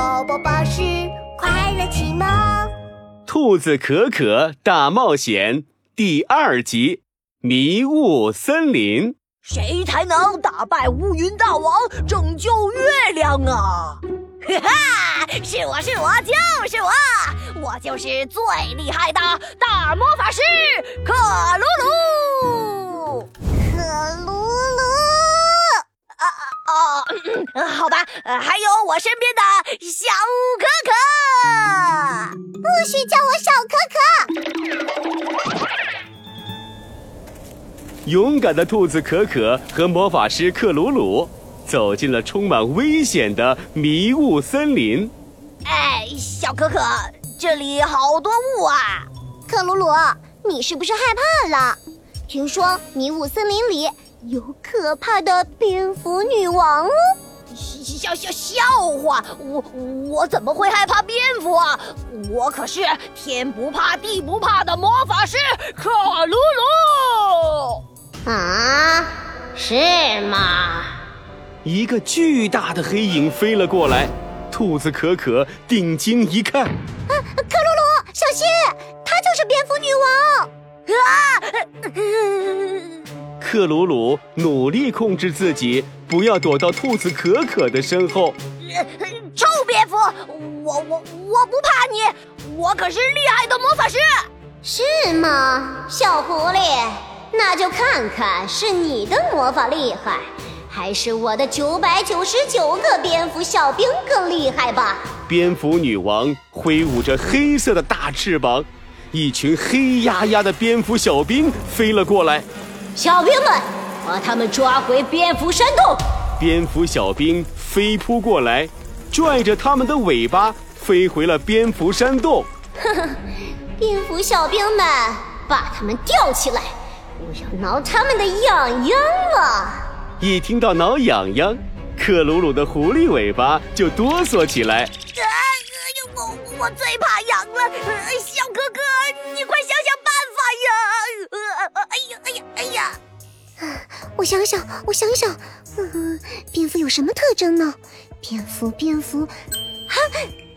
宝宝巴士快乐启蒙，《兔子可可大冒险》第二集《迷雾森林》。谁才能打败乌云大王，拯救月亮啊？哈 哈，是我是我就是我，我就是最厉害的大魔不许叫我小可可。勇敢的兔子可可和魔法师克鲁鲁。走进了充满危险的迷雾森林。哎，小可可，这里好多雾啊！克鲁鲁，你是不是害怕了？听说迷雾森林里有可怕的蝙蝠女王！笑笑笑话，我我怎么会害怕蝙蝠啊？我可是天不怕地不怕的魔法师克鲁鲁！啊，是吗？一个巨大的黑影飞了过来，兔子可可定睛一看，啊，克鲁鲁，小心，她就是蝙蝠女王！啊！克鲁鲁努力控制自己，不要躲到兔子可可的身后。臭蝙蝠，我我我不怕你，我可是厉害的魔法师。是吗，小狐狸？那就看看是你的魔法厉害。还是我的九百九十九个蝙蝠小兵更厉害吧！蝙蝠女王挥舞着黑色的大翅膀，一群黑压压的蝙蝠小兵飞了过来。小兵们，把他们抓回蝙蝠山洞！蝙蝠小兵飞扑过来，拽着他们的尾巴飞回了蝙蝠山洞。呵呵，蝙蝠小兵们，把他们吊起来，我要挠他们的痒痒了。一听到挠痒痒，克鲁鲁的狐狸尾巴就哆嗦起来。哎呀，我我最怕痒了，小哥哥，你快呀，哎呀，哎呀！我想想，我想想，嗯，蝙蝠有什么特征呢？蝙蝠，蝙蝠，哈，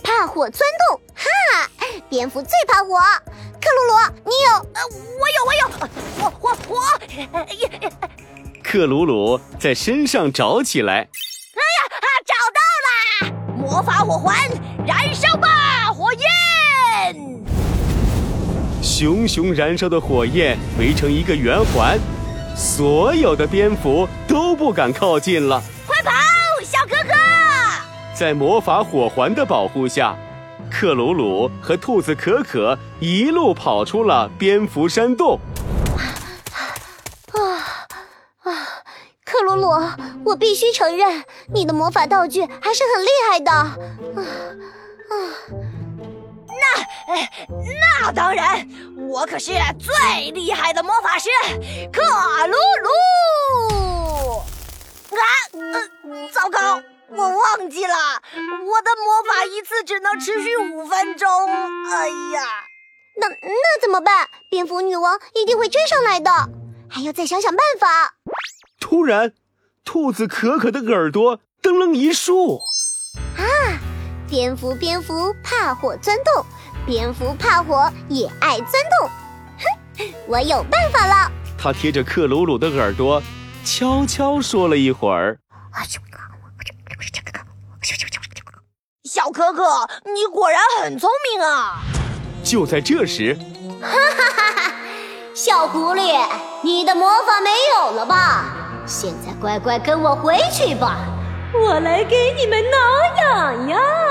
怕火钻洞，哈，蝙蝠最怕火。克鲁鲁，你有？呃，我有，我有，火，火，火！克鲁鲁在身上找起来。哎呀，啊找到了！魔法火环，燃烧吧，熊熊燃烧的火焰围成一个圆环，所有的蝙蝠都不敢靠近了。快跑，小哥哥！在魔法火环的保护下，克鲁鲁和兔子可可一路跑出了蝙蝠山洞。鲁鲁，我必须承认，你的魔法道具还是很厉害的。啊啊，那那当然，我可是最厉害的魔法师克鲁鲁。啊，呃，糟糕，我忘记了，我的魔法一次只能持续五分钟。哎呀，那那怎么办？蝙蝠女王一定会追上来的，还要再想想办法。突然，兔子可可的耳朵噔楞一竖。啊！蝙蝠蝙蝠怕火钻洞，蝙蝠怕火也爱钻洞。哼，我有办法了。他贴着克鲁鲁的耳朵，悄悄说了一会儿。小可可，你果然很聪明啊！就在这时，哈哈哈哈！小狐狸，你的魔法没有了吧？现在乖乖跟我回去吧，我来给你们挠痒痒。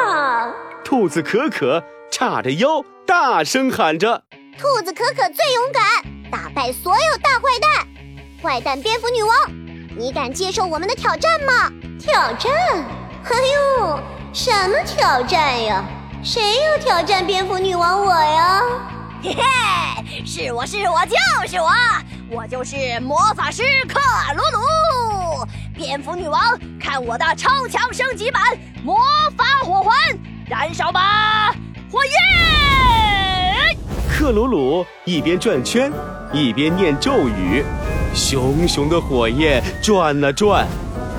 兔子可可叉着腰，大声喊着：“兔子可可最勇敢，打败所有大坏蛋！坏蛋蝙蝠女王，你敢接受我们的挑战吗？挑战？哎呦，什么挑战呀？谁要挑战蝙蝠女王我呀？嘿嘿，是我是我就是我。”我就是魔法师克鲁鲁，蝙蝠女王，看我的超强升级版魔法火环，燃烧吧，火焰！克鲁鲁一边转圈，一边念咒语，熊熊的火焰转啊转，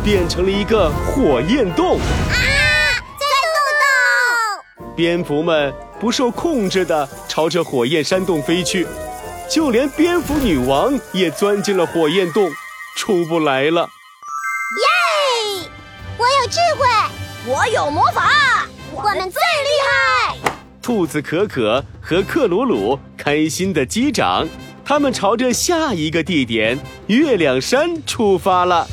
变成了一个火焰洞。啊，在洞洞！蝙蝠们不受控制的朝着火焰山洞飞去，就连蝙蝠女王也钻进了火焰洞，出不来了。智慧，我有魔法，我们最厉害！兔子可可和克鲁鲁开心的击掌，他们朝着下一个地点——月亮山出发了。